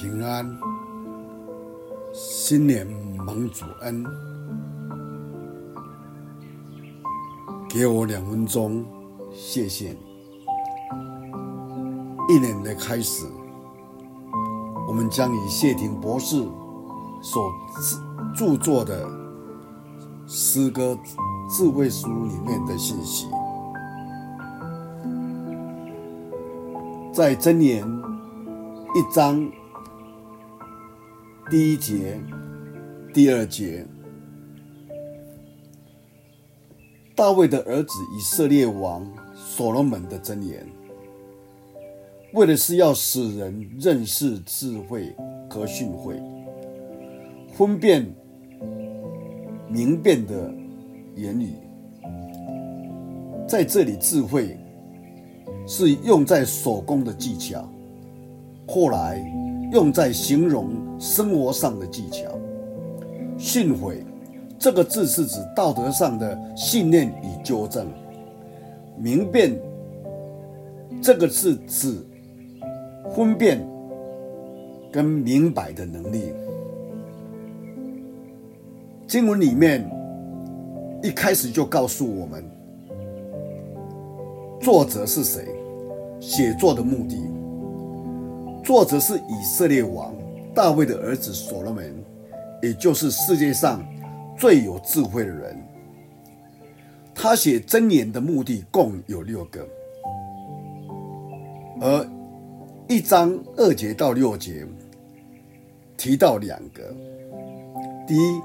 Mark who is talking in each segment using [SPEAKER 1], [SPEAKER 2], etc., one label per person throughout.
[SPEAKER 1] 平安，新年蒙主恩，给我两分钟，谢谢你。一年的开始，我们将以谢霆博士所著作的诗歌智慧书里面的信息，在箴言一章。第一节、第二节，大卫的儿子以色列王所罗门的箴言，为的是要使人认识智慧和训诲，分辨明辨的言语。在这里，智慧是用在手工的技巧，后来用在形容。生活上的技巧，训诲这个字是指道德上的信念与纠正；明辨这个字指分辨跟明白的能力。经文里面一开始就告诉我们，作者是谁，写作的目的，作者是以色列王。大卫的儿子所罗门，也就是世界上最有智慧的人。他写箴言的目的共有六个，而一章二节到六节提到两个：第一，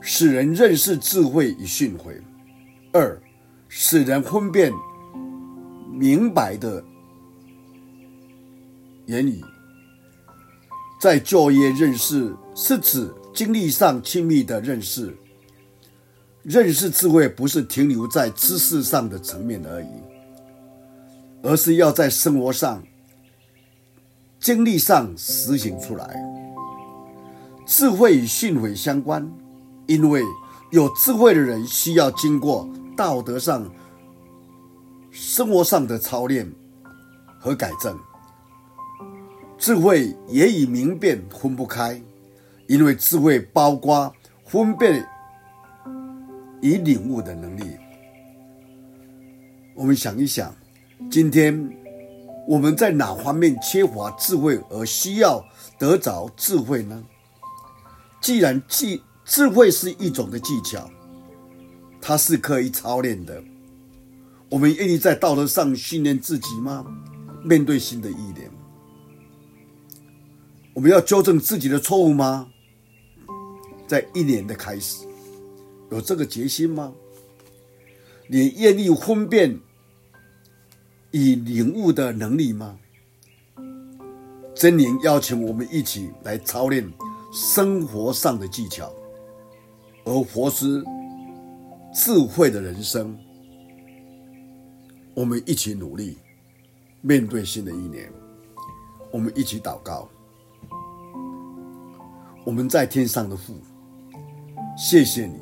[SPEAKER 1] 使人认识智慧与训诲；二，使人分辨明白的言语。在就业认识是指经历上亲密的认识，认识智慧不是停留在知识上的层面而已，而是要在生活上、经历上实行出来。智慧与训诲相关，因为有智慧的人需要经过道德上、生活上的操练和改正。智慧也与明辨分不开，因为智慧包括分辨与领悟的能力。我们想一想，今天我们在哪方面缺乏智慧而需要得着智慧呢？既然技智慧是一种的技巧，它是可以操练的。我们愿意在道德上训练自己吗？面对新的一年。我们要纠正自己的错误吗？在一年的开始，有这个决心吗？你愿意分辨与领悟的能力吗？真言邀请我们一起来操练生活上的技巧，而活出智慧的人生。我们一起努力，面对新的一年。我们一起祷告。我们在天上的父，谢谢你，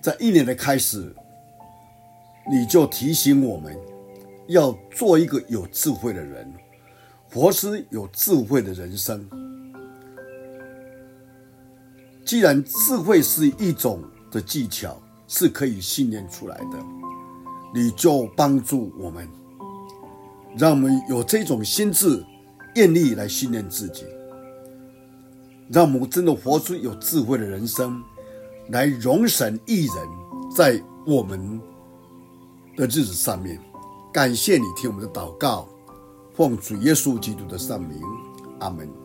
[SPEAKER 1] 在一年的开始，你就提醒我们要做一个有智慧的人，活出有智慧的人生。既然智慧是一种的技巧，是可以训练出来的，你就帮助我们，让我们有这种心智。愿力来训练自己，让我们真的活出有智慧的人生，来容神一人，在我们的日子上面。感谢你听我们的祷告，奉主耶稣基督的圣名，阿门。